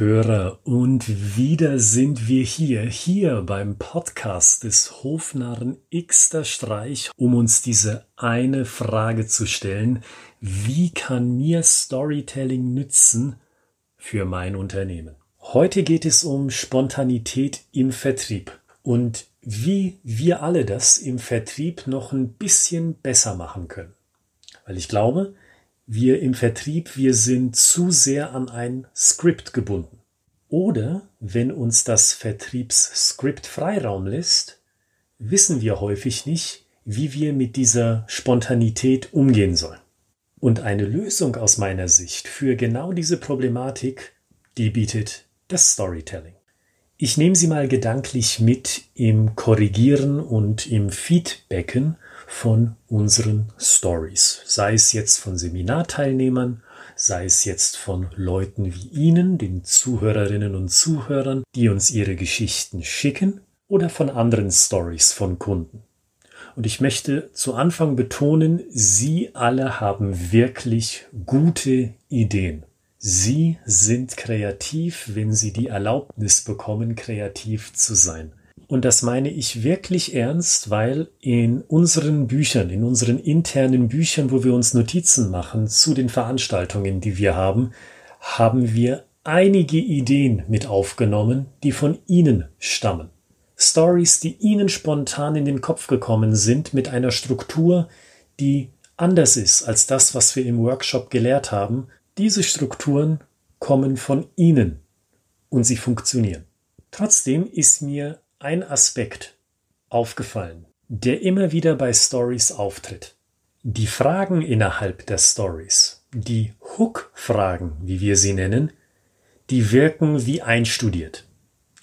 Zuhörer und wieder sind wir hier, hier beim Podcast des Hofnarren Xter Streich, um uns diese eine Frage zu stellen. Wie kann mir Storytelling nützen für mein Unternehmen? Heute geht es um Spontanität im Vertrieb und wie wir alle das im Vertrieb noch ein bisschen besser machen können. Weil ich glaube, wir im Vertrieb, wir sind zu sehr an ein Skript gebunden. Oder wenn uns das Vertriebsskript Freiraum lässt, wissen wir häufig nicht, wie wir mit dieser Spontanität umgehen sollen. Und eine Lösung aus meiner Sicht für genau diese Problematik, die bietet das Storytelling. Ich nehme Sie mal gedanklich mit im Korrigieren und im Feedbacken von unseren Stories. Sei es jetzt von Seminarteilnehmern, sei es jetzt von Leuten wie Ihnen, den Zuhörerinnen und Zuhörern, die uns ihre Geschichten schicken, oder von anderen Stories von Kunden. Und ich möchte zu Anfang betonen, Sie alle haben wirklich gute Ideen. Sie sind kreativ, wenn Sie die Erlaubnis bekommen, kreativ zu sein. Und das meine ich wirklich ernst, weil in unseren Büchern, in unseren internen Büchern, wo wir uns Notizen machen zu den Veranstaltungen, die wir haben, haben wir einige Ideen mit aufgenommen, die von Ihnen stammen. Stories, die Ihnen spontan in den Kopf gekommen sind, mit einer Struktur, die anders ist als das, was wir im Workshop gelehrt haben. Diese Strukturen kommen von Ihnen und sie funktionieren. Trotzdem ist mir ein Aspekt aufgefallen, der immer wieder bei Stories auftritt. Die Fragen innerhalb der Stories, die Hook-Fragen, wie wir sie nennen, die wirken wie einstudiert.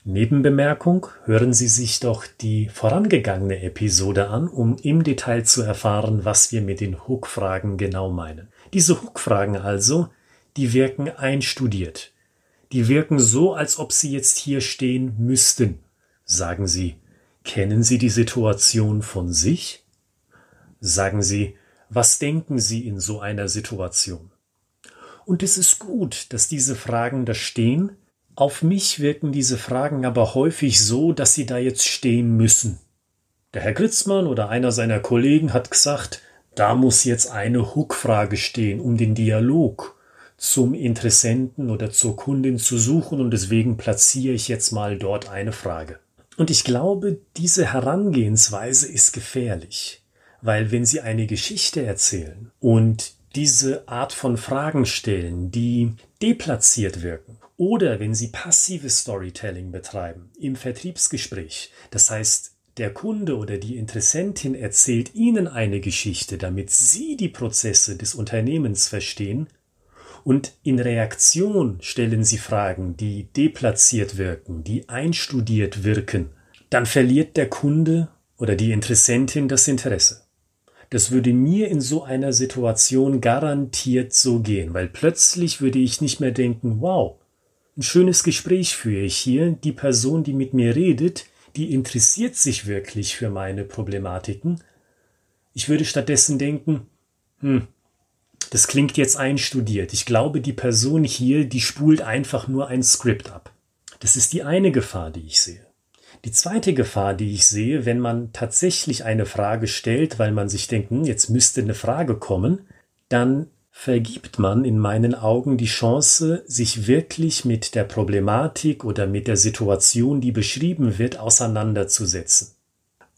Nebenbemerkung, hören Sie sich doch die vorangegangene Episode an, um im Detail zu erfahren, was wir mit den Hook-Fragen genau meinen. Diese Hook-Fragen also, die wirken einstudiert. Die wirken so, als ob sie jetzt hier stehen müssten Sagen Sie, kennen Sie die Situation von sich? Sagen Sie, was denken Sie in so einer Situation? Und es ist gut, dass diese Fragen da stehen. Auf mich wirken diese Fragen aber häufig so, dass sie da jetzt stehen müssen. Der Herr Gritzmann oder einer seiner Kollegen hat gesagt, da muss jetzt eine Hook-Frage stehen, um den Dialog zum Interessenten oder zur Kundin zu suchen und deswegen platziere ich jetzt mal dort eine Frage. Und ich glaube, diese Herangehensweise ist gefährlich, weil wenn Sie eine Geschichte erzählen und diese Art von Fragen stellen, die deplatziert wirken, oder wenn Sie passives Storytelling betreiben im Vertriebsgespräch, das heißt, der Kunde oder die Interessentin erzählt Ihnen eine Geschichte, damit Sie die Prozesse des Unternehmens verstehen, und in Reaktion stellen sie Fragen, die deplatziert wirken, die einstudiert wirken, dann verliert der Kunde oder die Interessentin das Interesse. Das würde mir in so einer Situation garantiert so gehen, weil plötzlich würde ich nicht mehr denken, wow, ein schönes Gespräch führe ich hier, die Person, die mit mir redet, die interessiert sich wirklich für meine Problematiken. Ich würde stattdessen denken, hm, das klingt jetzt einstudiert. Ich glaube, die Person hier, die spult einfach nur ein Skript ab. Das ist die eine Gefahr, die ich sehe. Die zweite Gefahr, die ich sehe, wenn man tatsächlich eine Frage stellt, weil man sich denkt, hm, jetzt müsste eine Frage kommen, dann vergibt man in meinen Augen die Chance, sich wirklich mit der Problematik oder mit der Situation, die beschrieben wird, auseinanderzusetzen.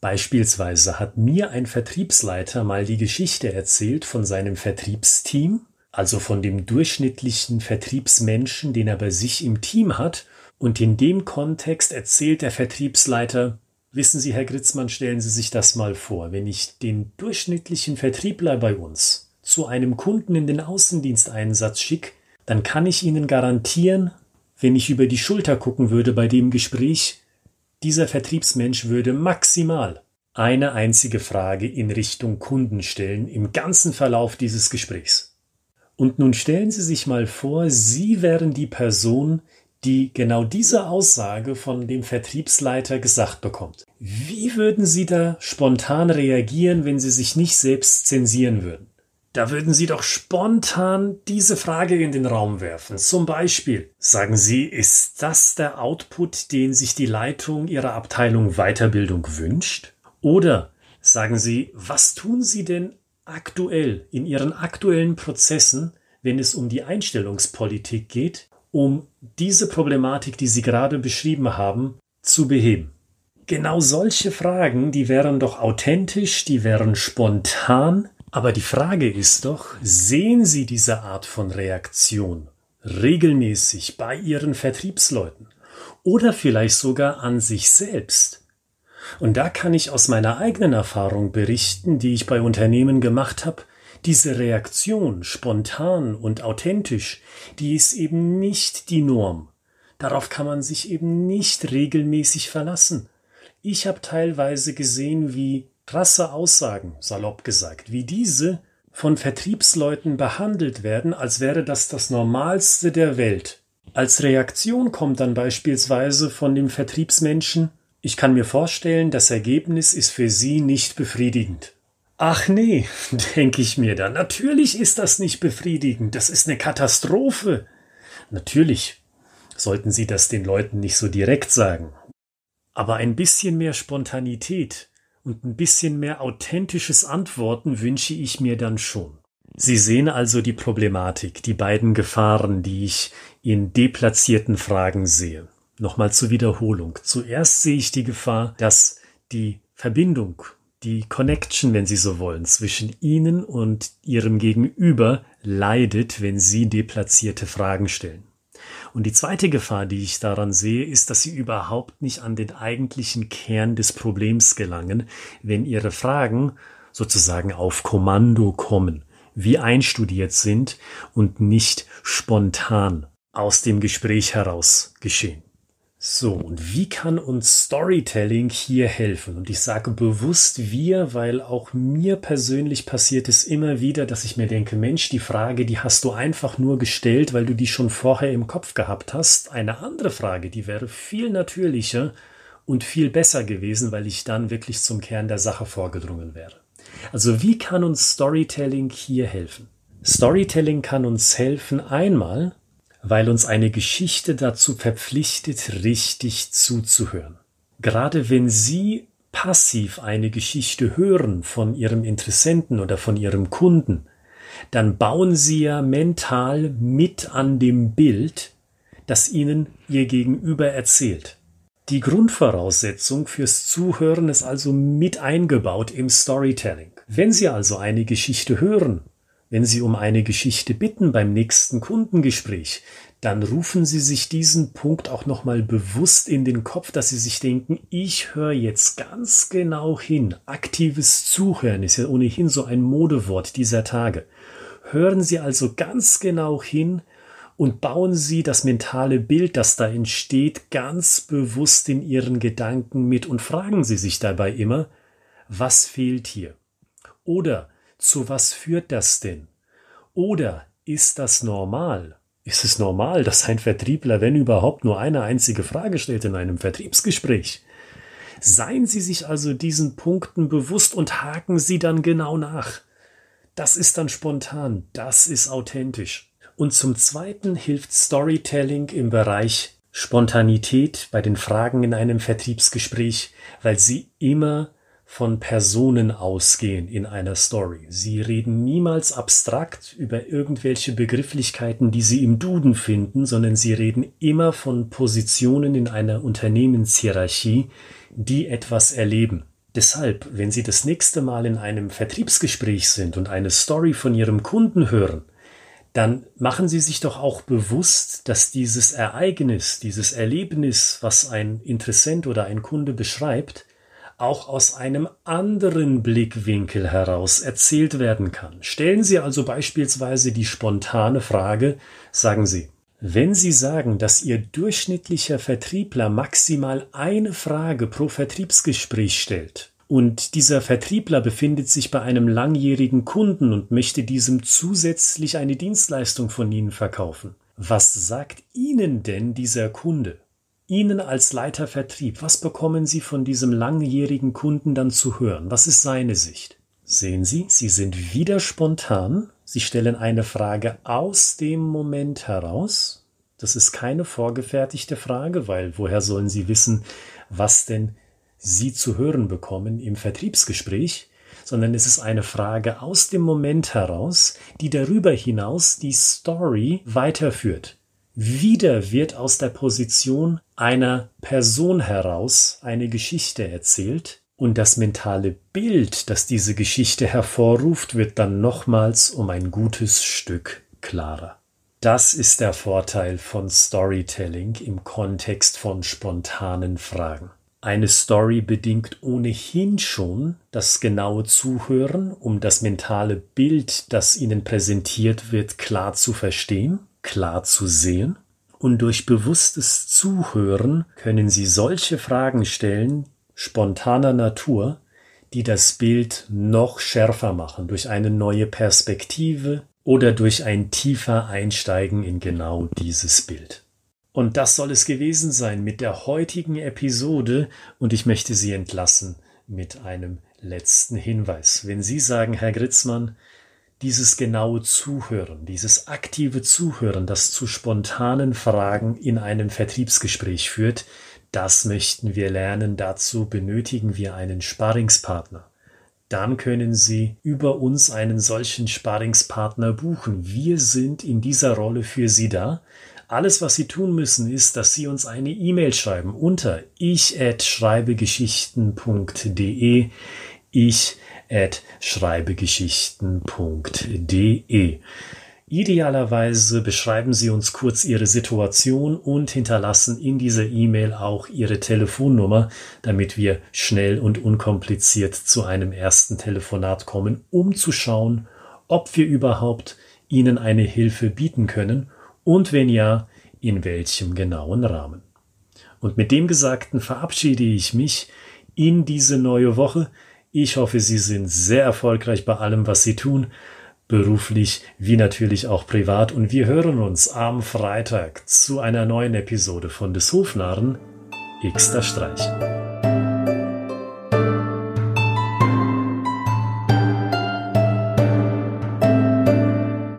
Beispielsweise hat mir ein Vertriebsleiter mal die Geschichte erzählt von seinem Vertriebsteam, also von dem durchschnittlichen Vertriebsmenschen, den er bei sich im Team hat, und in dem Kontext erzählt der Vertriebsleiter, wissen Sie, Herr Gritzmann, stellen Sie sich das mal vor, wenn ich den durchschnittlichen Vertriebler bei uns zu einem Kunden in den Außendiensteinsatz schicke, dann kann ich Ihnen garantieren, wenn ich über die Schulter gucken würde bei dem Gespräch, dieser Vertriebsmensch würde maximal eine einzige Frage in Richtung Kunden stellen im ganzen Verlauf dieses Gesprächs. Und nun stellen Sie sich mal vor, Sie wären die Person, die genau diese Aussage von dem Vertriebsleiter gesagt bekommt. Wie würden Sie da spontan reagieren, wenn Sie sich nicht selbst zensieren würden? Da würden Sie doch spontan diese Frage in den Raum werfen. Zum Beispiel, sagen Sie, ist das der Output, den sich die Leitung Ihrer Abteilung Weiterbildung wünscht? Oder sagen Sie, was tun Sie denn aktuell in Ihren aktuellen Prozessen, wenn es um die Einstellungspolitik geht, um diese Problematik, die Sie gerade beschrieben haben, zu beheben? Genau solche Fragen, die wären doch authentisch, die wären spontan, aber die Frage ist doch, sehen Sie diese Art von Reaktion regelmäßig bei Ihren Vertriebsleuten oder vielleicht sogar an sich selbst? Und da kann ich aus meiner eigenen Erfahrung berichten, die ich bei Unternehmen gemacht habe, diese Reaktion, spontan und authentisch, die ist eben nicht die Norm. Darauf kann man sich eben nicht regelmäßig verlassen. Ich habe teilweise gesehen, wie krasse Aussagen, salopp gesagt, wie diese von Vertriebsleuten behandelt werden, als wäre das das Normalste der Welt. Als Reaktion kommt dann beispielsweise von dem Vertriebsmenschen, ich kann mir vorstellen, das Ergebnis ist für Sie nicht befriedigend. Ach nee, denke ich mir dann, natürlich ist das nicht befriedigend, das ist eine Katastrophe. Natürlich sollten Sie das den Leuten nicht so direkt sagen, aber ein bisschen mehr Spontanität und ein bisschen mehr authentisches Antworten wünsche ich mir dann schon. Sie sehen also die Problematik, die beiden Gefahren, die ich in deplatzierten Fragen sehe. Nochmal zur Wiederholung. Zuerst sehe ich die Gefahr, dass die Verbindung, die Connection, wenn Sie so wollen, zwischen Ihnen und Ihrem Gegenüber leidet, wenn Sie deplatzierte Fragen stellen. Und die zweite Gefahr, die ich daran sehe, ist, dass sie überhaupt nicht an den eigentlichen Kern des Problems gelangen, wenn ihre Fragen sozusagen auf Kommando kommen, wie einstudiert sind und nicht spontan aus dem Gespräch heraus geschehen. So, und wie kann uns Storytelling hier helfen? Und ich sage bewusst wir, weil auch mir persönlich passiert es immer wieder, dass ich mir denke, Mensch, die Frage, die hast du einfach nur gestellt, weil du die schon vorher im Kopf gehabt hast. Eine andere Frage, die wäre viel natürlicher und viel besser gewesen, weil ich dann wirklich zum Kern der Sache vorgedrungen wäre. Also wie kann uns Storytelling hier helfen? Storytelling kann uns helfen einmal, weil uns eine Geschichte dazu verpflichtet, richtig zuzuhören. Gerade wenn Sie passiv eine Geschichte hören von Ihrem Interessenten oder von Ihrem Kunden, dann bauen Sie ja mental mit an dem Bild, das Ihnen Ihr Gegenüber erzählt. Die Grundvoraussetzung fürs Zuhören ist also mit eingebaut im Storytelling. Wenn Sie also eine Geschichte hören wenn Sie um eine Geschichte bitten beim nächsten Kundengespräch, dann rufen Sie sich diesen Punkt auch nochmal bewusst in den Kopf, dass Sie sich denken, ich höre jetzt ganz genau hin. Aktives Zuhören ist ja ohnehin so ein Modewort dieser Tage. Hören Sie also ganz genau hin und bauen Sie das mentale Bild, das da entsteht, ganz bewusst in Ihren Gedanken mit und fragen Sie sich dabei immer, was fehlt hier? Oder zu was führt das denn? Oder ist das normal? Ist es normal, dass ein Vertriebler, wenn überhaupt, nur eine einzige Frage stellt in einem Vertriebsgespräch? Seien Sie sich also diesen Punkten bewusst und haken Sie dann genau nach. Das ist dann spontan, das ist authentisch. Und zum Zweiten hilft Storytelling im Bereich Spontanität bei den Fragen in einem Vertriebsgespräch, weil sie immer von Personen ausgehen in einer Story. Sie reden niemals abstrakt über irgendwelche Begrifflichkeiten, die sie im Duden finden, sondern sie reden immer von Positionen in einer Unternehmenshierarchie, die etwas erleben. Deshalb, wenn Sie das nächste Mal in einem Vertriebsgespräch sind und eine Story von Ihrem Kunden hören, dann machen Sie sich doch auch bewusst, dass dieses Ereignis, dieses Erlebnis, was ein Interessent oder ein Kunde beschreibt, auch aus einem anderen Blickwinkel heraus erzählt werden kann. Stellen Sie also beispielsweise die spontane Frage, sagen Sie, wenn Sie sagen, dass Ihr durchschnittlicher Vertriebler maximal eine Frage pro Vertriebsgespräch stellt, und dieser Vertriebler befindet sich bei einem langjährigen Kunden und möchte diesem zusätzlich eine Dienstleistung von Ihnen verkaufen. Was sagt Ihnen denn dieser Kunde? Ihnen als Leiter Vertrieb, was bekommen Sie von diesem langjährigen Kunden dann zu hören? Was ist seine Sicht? Sehen Sie, Sie sind wieder spontan. Sie stellen eine Frage aus dem Moment heraus. Das ist keine vorgefertigte Frage, weil woher sollen Sie wissen, was denn Sie zu hören bekommen im Vertriebsgespräch? Sondern es ist eine Frage aus dem Moment heraus, die darüber hinaus die Story weiterführt. Wieder wird aus der Position einer Person heraus eine Geschichte erzählt, und das mentale Bild, das diese Geschichte hervorruft, wird dann nochmals um ein gutes Stück klarer. Das ist der Vorteil von Storytelling im Kontext von spontanen Fragen. Eine Story bedingt ohnehin schon das genaue Zuhören, um das mentale Bild, das Ihnen präsentiert wird, klar zu verstehen, klar zu sehen. Und durch bewusstes Zuhören können Sie solche Fragen stellen, spontaner Natur, die das Bild noch schärfer machen durch eine neue Perspektive oder durch ein tiefer Einsteigen in genau dieses Bild. Und das soll es gewesen sein mit der heutigen Episode und ich möchte Sie entlassen mit einem letzten Hinweis. Wenn Sie sagen, Herr Gritzmann, dieses genaue Zuhören, dieses aktive Zuhören, das zu spontanen Fragen in einem Vertriebsgespräch führt, das möchten wir lernen. Dazu benötigen wir einen Sparringspartner. Dann können Sie über uns einen solchen Sparringspartner buchen. Wir sind in dieser Rolle für Sie da. Alles, was Sie tun müssen, ist, dass Sie uns eine E-Mail schreiben unter ich@schreibegeschichten.de ich at schreibegeschichten.de. Idealerweise beschreiben Sie uns kurz Ihre Situation und hinterlassen in dieser E-Mail auch Ihre Telefonnummer, damit wir schnell und unkompliziert zu einem ersten Telefonat kommen, um zu schauen, ob wir überhaupt Ihnen eine Hilfe bieten können und wenn ja, in welchem genauen Rahmen. Und mit dem Gesagten verabschiede ich mich in diese neue Woche. Ich hoffe, Sie sind sehr erfolgreich bei allem, was Sie tun beruflich wie natürlich auch privat. Und wir hören uns am Freitag zu einer neuen Episode von des Hofnarren Xter Streich.